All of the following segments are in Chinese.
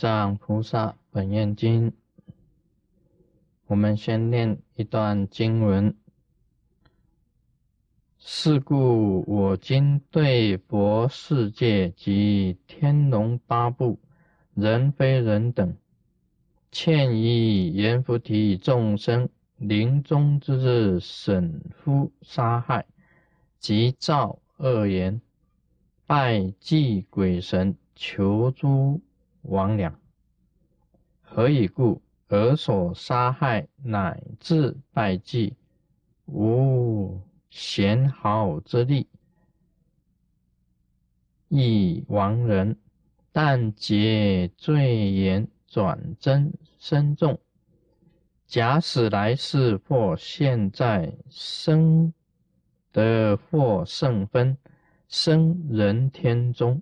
藏菩萨本愿经》，我们先念一段经文。是故我今对佛世界及天龙八部、人非人等，欠以阎浮提众生临终之日审夫杀害，及造恶言，拜祭鬼神，求诸魍魉。何以故？而所杀害乃至拜祭，无。贤好之力，亦亡人，但结罪言，转增深重。假使来世或现在生得或圣分，生人天中，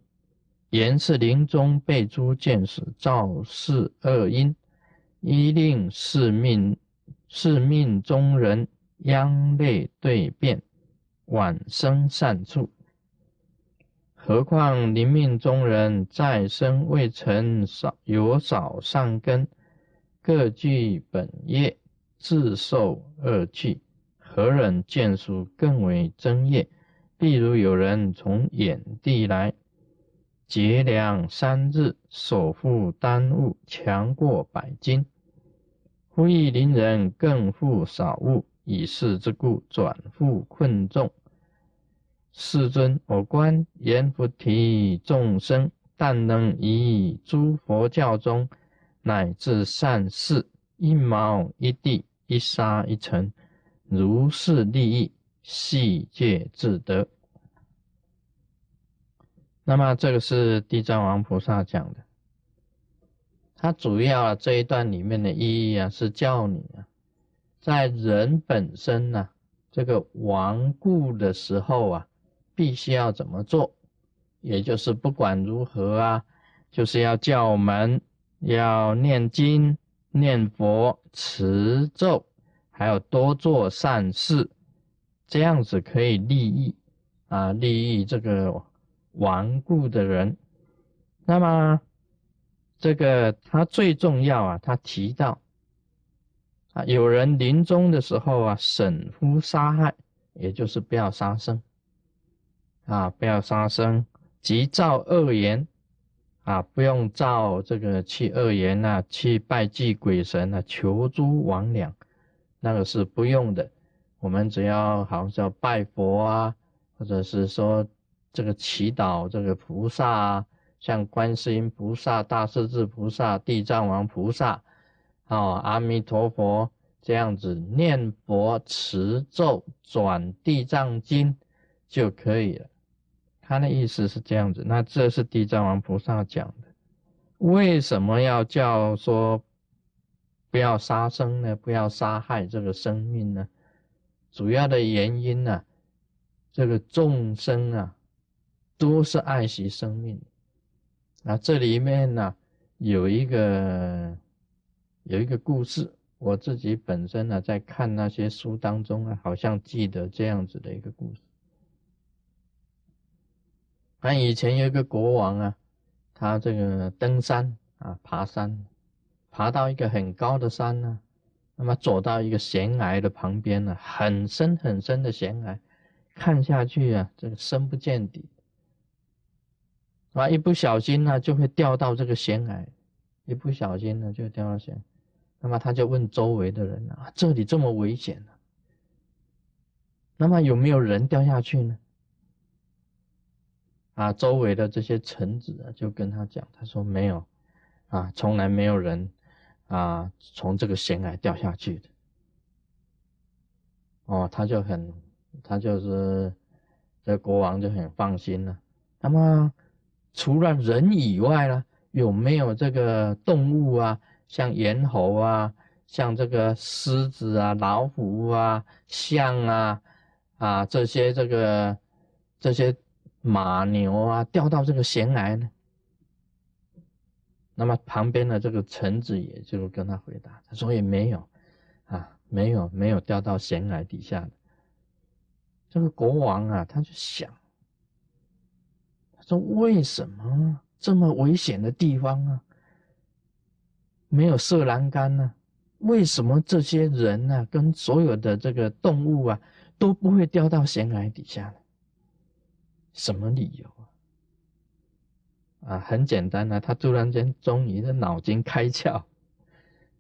言是临终被诸见识造是恶因，依令是命是命中人。央类对变，晚生善处。何况临命中人再生未曾少有少善根，各具本业，自受恶趣，何忍见属更为真业？譬如有人从远地来，劫粮三日，所负担物强过百斤，忽遇邻人更负少物。以是之故，转复困众。世尊，我观阎浮提众生，但能以诸佛教中乃至善事，一毛一地，一沙一尘，如是利益，悉皆自得。那么，这个是地藏王菩萨讲的。他主要这一段里面的意义啊，是叫你啊。在人本身呢，这个亡故的时候啊，必须要怎么做？也就是不管如何啊，就是要叫门，要念经、念佛、持咒，还有多做善事，这样子可以利益啊，利益这个顽固的人。那么，这个他最重要啊，他提到。啊，有人临终的时候啊，审夫杀害，也就是不要杀生啊，不要杀生，即造恶言啊，不用造这个去恶言呐，去拜祭鬼神啊，求诸魍魉，那个是不用的。我们只要好像叫拜佛啊，或者是说这个祈祷这个菩萨啊，像观世音菩萨、大势至菩萨、地藏王菩萨。哦，阿弥陀佛，这样子念佛持咒转地藏经就可以了。他的意思是这样子，那这是地藏王菩萨讲的。为什么要叫说不要杀生呢？不要杀害这个生命呢？主要的原因呢，这个众生啊，都是爱惜生命。啊这里面呢，有一个。有一个故事，我自己本身呢，在看那些书当中啊，好像记得这样子的一个故事。那以前有一个国王啊，他这个登山啊，爬山，爬到一个很高的山呢，那么走到一个悬崖的旁边呢，很深很深的悬崖，看下去啊，这个深不见底，啊，一不小心呢，就会掉到这个悬崖，一不小心呢，就掉到悬崖。那么他就问周围的人啊，这里这么危险呢？那么有没有人掉下去呢？啊，周围的这些臣子啊，就跟他讲，他说没有，啊，从来没有人啊从这个悬崖掉下去的。哦，他就很，他就是这国王就很放心了。那么除了人以外呢，有没有这个动物啊？像猿猴啊，像这个狮子啊、老虎啊、象啊，啊这些这个这些马牛啊，掉到这个悬崖呢？那么旁边的这个臣子也就跟他回答，他说也没有，啊，没有没有掉到悬崖底下的。这个国王啊，他就想，说为什么这么危险的地方啊？没有射栏杆呢？为什么这些人呢，跟所有的这个动物啊，都不会掉到悬崖底下呢？什么理由啊？啊，很简单啊，他突然间终于的脑筋开窍，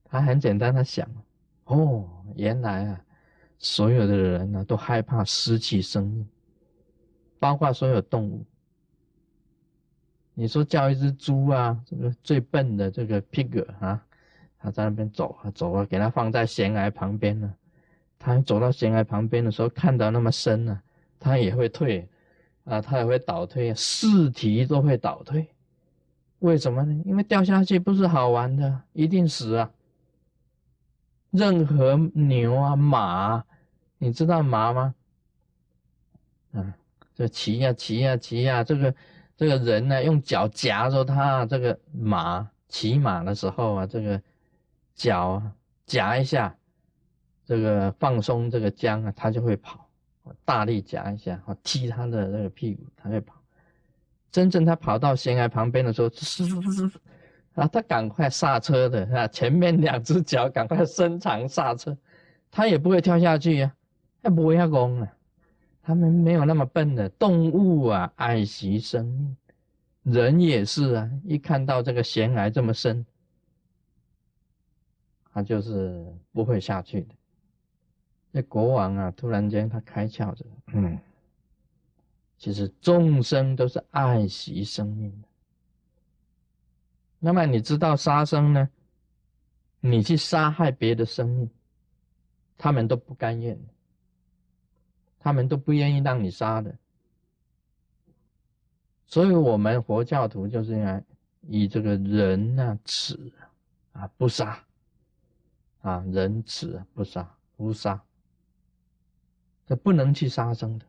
他很简单，他想，哦，原来啊，所有的人呢都害怕失去生命，包括所有动物。你说叫一只猪啊，这个最笨的这个 pig 啊，他在那边走啊走啊，给他放在悬崖旁边呢，他走到悬崖旁边的时候，看到那么深呢，他也会退，啊，他也会倒退，四蹄都会倒退，为什么呢？因为掉下去不是好玩的，一定死啊。任何牛啊马，你知道马吗？啊，这骑呀骑呀骑呀，这个。这个人呢，用脚夹着他这个马，骑马的时候啊，这个脚啊夹一下，这个放松这个缰啊，他就会跑。大力夹一下，踢他的那个屁股，他会跑。真正他跑到悬崖旁边的时候，啊，他赶快刹车的啊，前面两只脚赶快伸长刹车，他也不会跳下去呀，他不会下功啊。他们没有那么笨的动物啊，爱惜生命，人也是啊。一看到这个悬崖这么深，他就是不会下去的。这国王啊，突然间他开窍着，嗯，其实众生都是爱惜生命的。那么你知道杀生呢？你去杀害别的生命，他们都不甘愿。他们都不愿意让你杀的，所以我们佛教徒就是要以这个仁啊、慈啊不杀啊，仁慈不杀不杀，这不能去杀生的。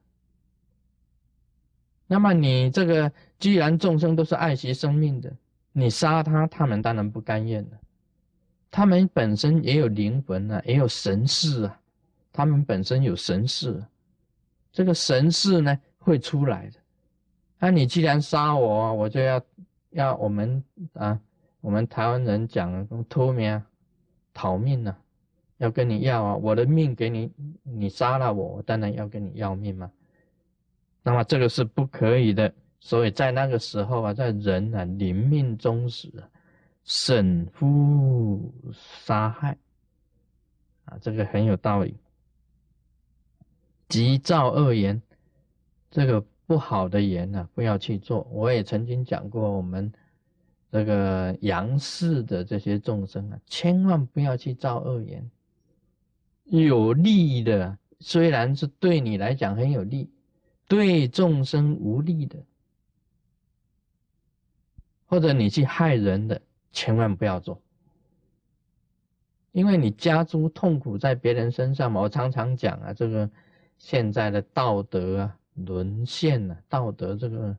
那么你这个既然众生都是爱惜生命的，你杀他，他们当然不甘愿了。他们本身也有灵魂啊，也有神识啊，他们本身有神识。这个神识呢会出来的，那你既然杀我，我就要要我们啊，我们台湾人讲偷命逃命呢，要跟你要啊，我的命给你，你杀了我，我当然要跟你要命嘛。那么这个是不可以的，所以在那个时候啊，在人啊临命终时，审夫杀害啊，这个很有道理。急造恶言，这个不好的言呢，不要去做。我也曾经讲过，我们这个阳世的这些众生啊，千万不要去造恶言。有利的，虽然是对你来讲很有利，对众生无利的，或者你去害人的，千万不要做，因为你加诸痛苦在别人身上嘛。我常常讲啊，这个。现在的道德啊，沦陷了，道德这个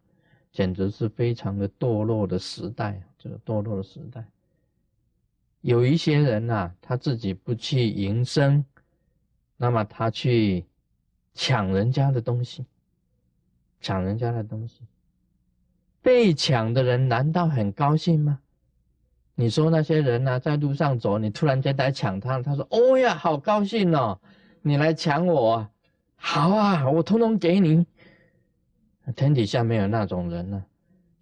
简直是非常的堕落的时代。这个堕落的时代，有一些人呐，他自己不去营生，那么他去抢人家的东西，抢人家的东西，被抢的人难道很高兴吗？你说那些人呢，在路上走，你突然间来抢他，他说：“哦呀，好高兴哦，你来抢我。”好啊，我通通给你。天底下没有那种人呢。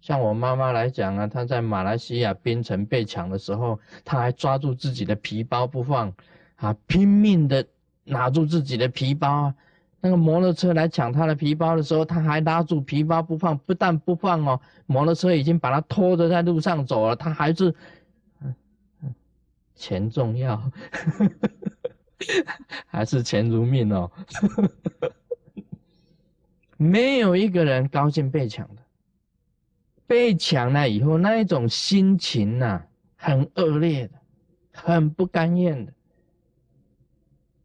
像我妈妈来讲啊，她在马来西亚槟城被抢的时候，她还抓住自己的皮包不放，啊，拼命的拿住自己的皮包啊。那个摩托车来抢她的皮包的时候，她还拉住皮包不放，不但不放哦，摩托车已经把她拖着在路上走了，她还是，钱重要。还是钱如命哦，没有一个人高兴被抢的，被抢了以后那一种心情呐，很恶劣的，很不甘愿的，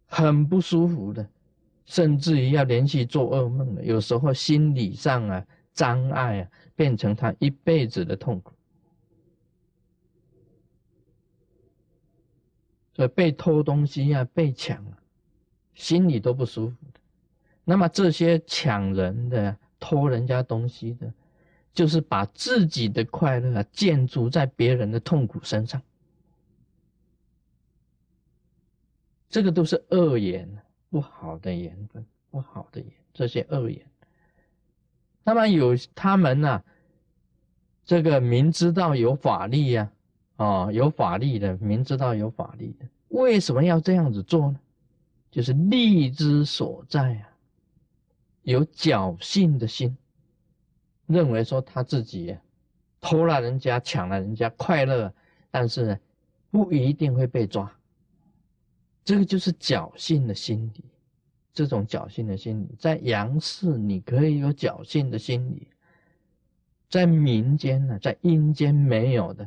很不舒服的，甚至于要连续做噩梦的，有时候心理上啊障碍啊，变成他一辈子的痛苦。所以被偷东西啊，被抢，心里都不舒服的。那么这些抢人的、偷人家东西的，就是把自己的快乐建筑在别人的痛苦身上。这个都是恶言，不好的言分，不好的言，这些恶言。那么有他们呢，这个明知道有法力呀，啊，啊有法力的，明知道有法力的，为什么要这样子做呢？就是利之所在啊，有侥幸的心，认为说他自己偷了人家，抢了人家，快乐，但是呢，不一定会被抓。这个就是侥幸的心理，这种侥幸的心理，在阳世你可以有侥幸的心理，在民间呢，在阴间没有的，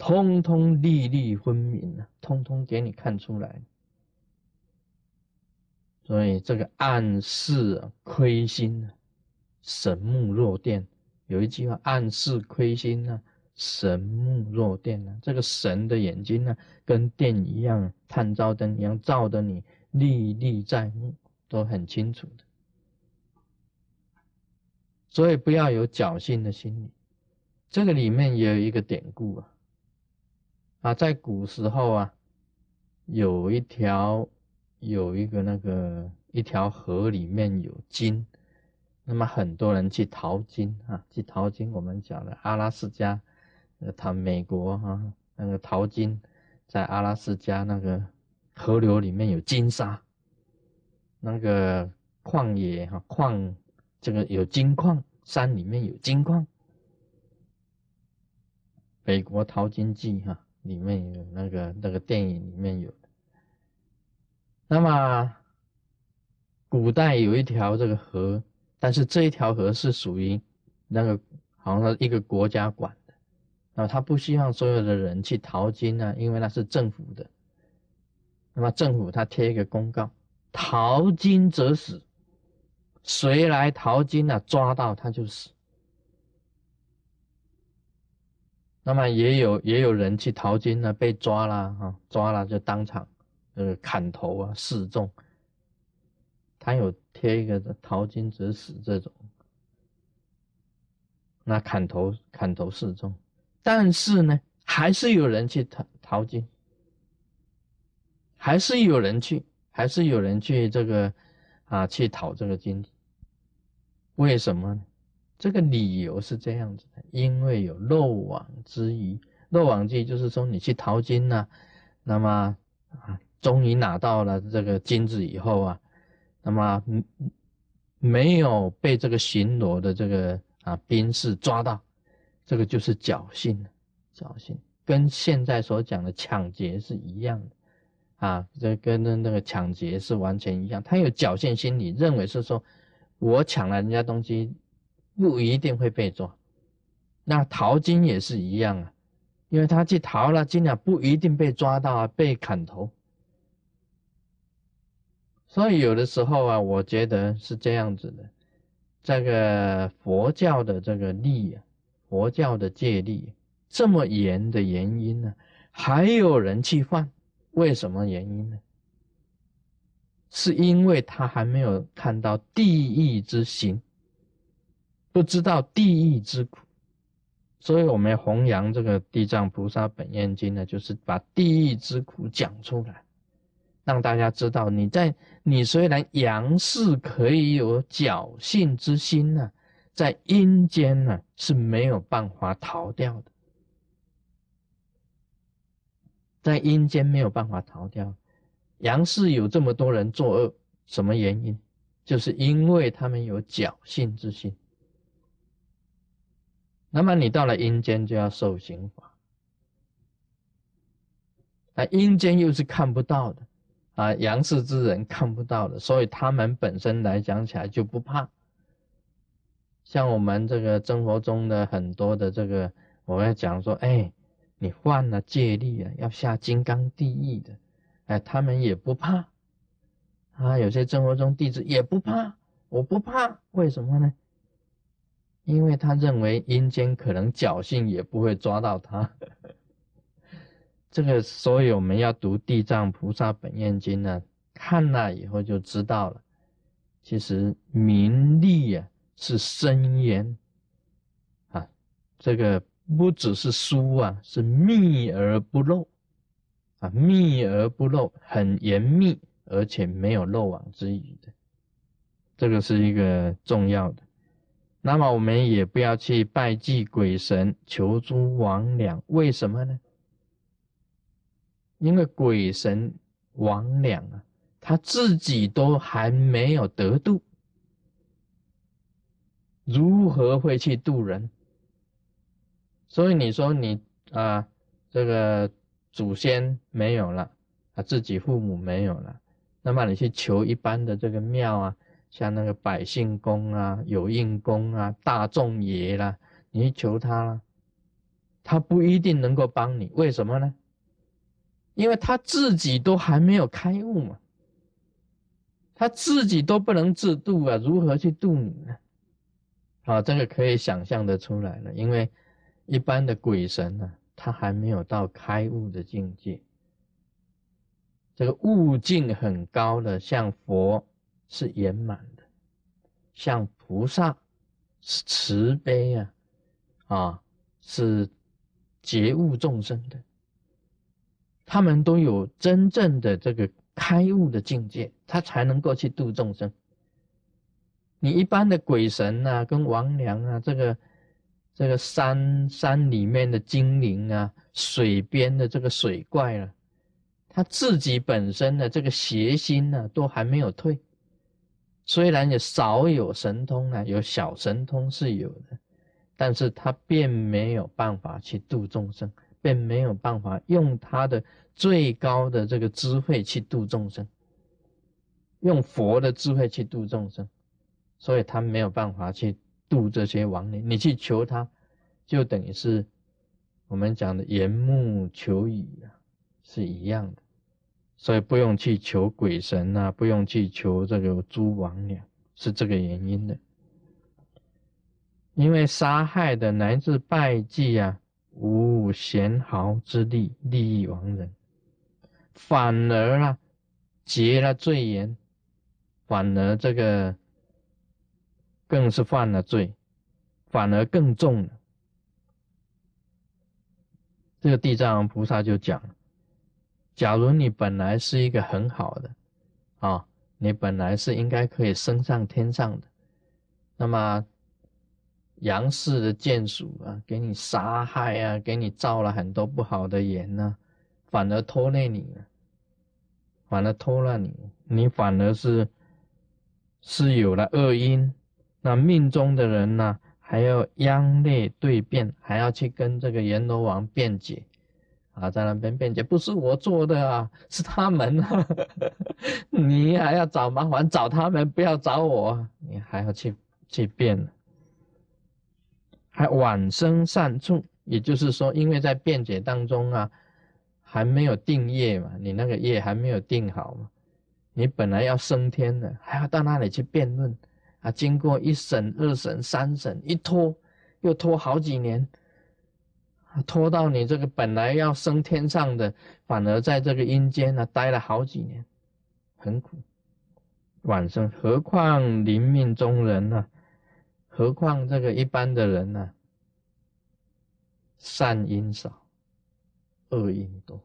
通通粒粒分明啊，通通给你看出来。所以这个暗示亏心啊，神目若电。有一句话，暗示亏心啊，神目若电啊。这个神的眼睛呢，跟电一样，探照灯一样，照的你历历在目，都很清楚的。所以不要有侥幸的心理。这个里面也有一个典故啊，啊，在古时候啊，有一条。有一个那个一条河里面有金，那么很多人去淘金啊，去淘金。我们讲的阿拉斯加，呃，他美国哈那个淘金，在阿拉斯加那个河流里面有金沙，那个旷野哈矿，这个有金矿，山里面有金矿。美国淘金记哈里面有那个那个电影里面有。那么，古代有一条这个河，但是这一条河是属于那个好像一个国家管的，那么他不希望所有的人去淘金呢，因为那是政府的。那么政府他贴一个公告：淘金者死，谁来淘金呢？抓到他就死。那么也有也有人去淘金呢，被抓了哈，抓了就当场。呃，砍头啊，示众，他有贴一个“淘金者死”这种，那砍头砍头示众，但是呢，还是有人去淘淘金，还是有人去，还是有人去这个啊，去讨这个金，为什么呢？这个理由是这样子的，因为有漏网之鱼，漏网之鱼就是说你去淘金呢，那么啊。终于拿到了这个金子以后啊，那么没有被这个巡逻的这个啊兵士抓到，这个就是侥幸侥幸跟现在所讲的抢劫是一样的啊，这跟那那个抢劫是完全一样。他有侥幸心理，认为是说我抢了人家东西不一定会被抓。那淘金也是一样啊，因为他去淘了金啊，不一定被抓到啊，被砍头。所以有的时候啊，我觉得是这样子的，这个佛教的这个力啊，佛教的戒律这么严的原因呢，还有人去犯，为什么原因呢？是因为他还没有看到地狱之行，不知道地狱之苦，所以我们弘扬这个地藏菩萨本愿经呢，就是把地狱之苦讲出来。让大家知道，你在你虽然阳世可以有侥幸之心呢，在阴间呢是没有办法逃掉的，在阴间没有办法逃掉。阳世有这么多人作恶，什么原因？就是因为他们有侥幸之心。那么你到了阴间就要受刑罚，那阴间又是看不到的。啊，阳世之人看不到的，所以他们本身来讲起来就不怕。像我们这个生活中的很多的这个，我要讲说，哎，你犯了戒律啊，要下金刚地狱的，哎，他们也不怕。啊，有些生活中弟子也不怕，我不怕，为什么呢？因为他认为阴间可能侥幸也不会抓到他。这个，所以我们要读《地藏菩萨本愿经》呢，看了以后就知道了。其实名利啊是深渊啊，这个不只是书啊，是密而不漏啊，密而不漏，很严密，而且没有漏网之鱼的，这个是一个重要的。那么我们也不要去拜祭鬼神，求诸魍魉，为什么呢？因为鬼神魍魉啊，他自己都还没有得度，如何会去度人？所以你说你啊，这个祖先没有了，啊，自己父母没有了，那么你去求一般的这个庙啊？像那个百姓公啊、有应公啊、大众爷啦，你去求他啦，他不一定能够帮你。为什么呢？因为他自己都还没有开悟嘛，他自己都不能自度啊，如何去度你呢？啊，这个可以想象的出来了。因为一般的鬼神呢，他还没有到开悟的境界，这个悟境很高的，像佛。是圆满的，像菩萨是慈悲啊，啊，是觉悟众生的，他们都有真正的这个开悟的境界，他才能够去度众生。你一般的鬼神啊，跟王娘啊，这个这个山山里面的精灵啊，水边的这个水怪啊，他自己本身的这个邪心呢，都还没有退。虽然也少有神通啊，有小神通是有的，但是他并没有办法去度众生，并没有办法用他的最高的这个智慧去度众生，用佛的智慧去度众生，所以他没有办法去度这些亡灵。你去求他，就等于是我们讲的缘木求雨啊，是一样的。所以不用去求鬼神啊，不用去求这个诸王娘，是这个原因的。因为杀害的乃至拜祭啊，无贤毫之力利益亡人，反而啊结了罪言，反而这个更是犯了罪，反而更重了。这个地藏王菩萨就讲。假如你本来是一个很好的，啊，你本来是应该可以升上天上的，那么杨氏的眷属啊，给你杀害啊，给你造了很多不好的言呢，反而拖累你了，反而拖了你，你反而是是有了恶因，那命中的人呢，还要央内对辩，还要去跟这个阎罗王辩解。啊，在那边辩解，不是我做的啊，是他们啊！你还要找麻烦，找他们，不要找我。你还要去去辩，还晚生善处，也就是说，因为在辩解当中啊，还没有定业嘛，你那个业还没有定好嘛，你本来要升天的，还要到那里去辩论啊，经过一审、二审、三审，一拖又拖好几年。拖到你这个本来要升天上的，反而在这个阴间呢待了好几年，很苦。晚生，何况临命中人呢？何况这个一般的人呢？善因少，恶因多。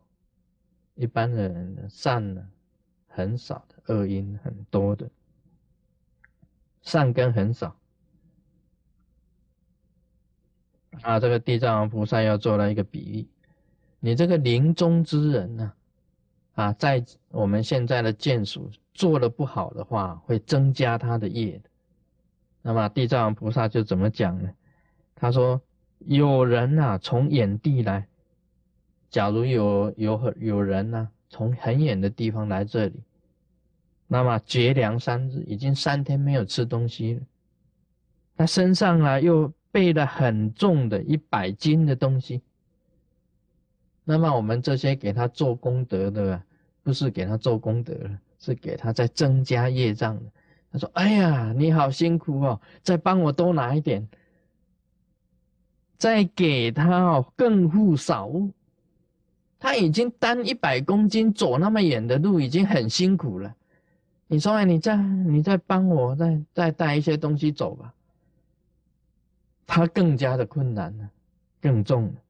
一般的人呢，善呢很少的，恶因很多的，善根很少。啊，这个地藏王菩萨要做了一个比喻，你这个临终之人呢，啊，在我们现在的眷属做的不好的话，会增加他的业的。那么地藏王菩萨就怎么讲呢？他说：有人呐，从远地来，假如有有很有人呢，从很远的地方来这里，那么绝粮三日，已经三天没有吃东西了，他身上啊又。背了很重的一百斤的东西，那么我们这些给他做功德的，不是给他做功德是给他在增加业障的。他说：“哎呀，你好辛苦哦，再帮我多拿一点，再给他哦，更护少物。他已经担一百公斤走那么远的路，已经很辛苦了。你说，你再你再帮我再再带一些东西走吧。”他更加的困难了，更重了。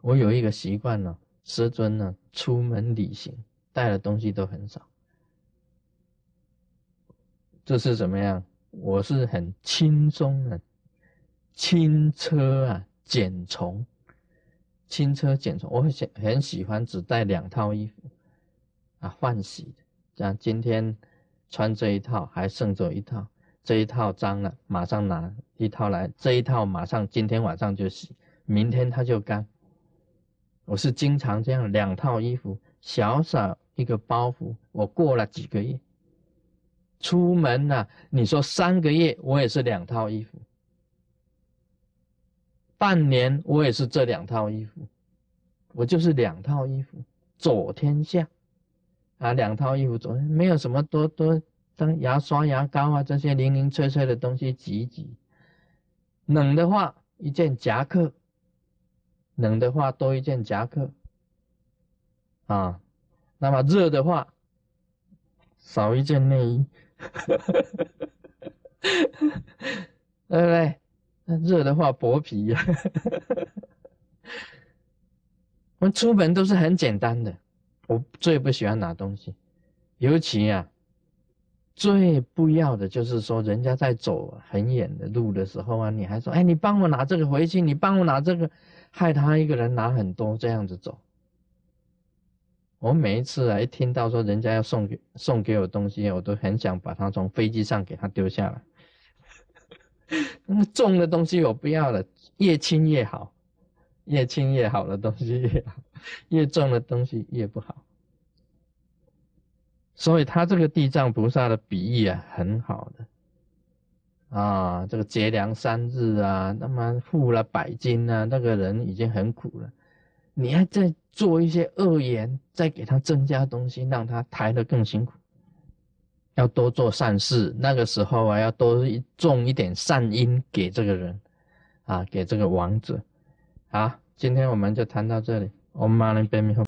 我有一个习惯呢，师尊呢出门旅行带的东西都很少，这是怎么样？我是很轻松的，轻车啊，简从，轻车简从。我很喜很喜欢只带两套衣服啊，换洗的，像今天穿这一套还剩着一套，这一套脏了马上拿一套来，这一套马上今天晚上就洗，明天它就干。我是经常这样，两套衣服，小小一个包袱，我过了几个月，出门呢，你说三个月，我也是两套衣服，半年我也是这两套衣服，我就是两套衣服走天下，啊，两套衣服走，没有什么多多当牙刷、牙膏啊这些零零碎碎的东西挤挤，冷的话一件夹克。冷的话多一件夹克，啊，那么热的话少一件内衣，对不对？那热的话薄皮呀。我们出门都是很简单的，我最不喜欢拿东西，尤其啊，最不要的就是说人家在走很远的路的时候啊，你还说，哎，你帮我拿这个回去，你帮我拿这个。害他一个人拿很多这样子走，我每一次啊一听到说人家要送给送给我东西，我都很想把它从飞机上给他丢下来。那么重的东西我不要了，越轻越好，越轻越好的东西越好，越重的东西越不好。所以他这个地藏菩萨的比喻啊，很好的。啊，这个节粮三日啊，那么付了百金啊，那个人已经很苦了，你还在做一些恶言，再给他增加东西，让他抬得更辛苦。要多做善事，那个时候啊，要多种一点善因给这个人，啊，给这个王者。好，今天我们就谈到这里，我们马上变面后。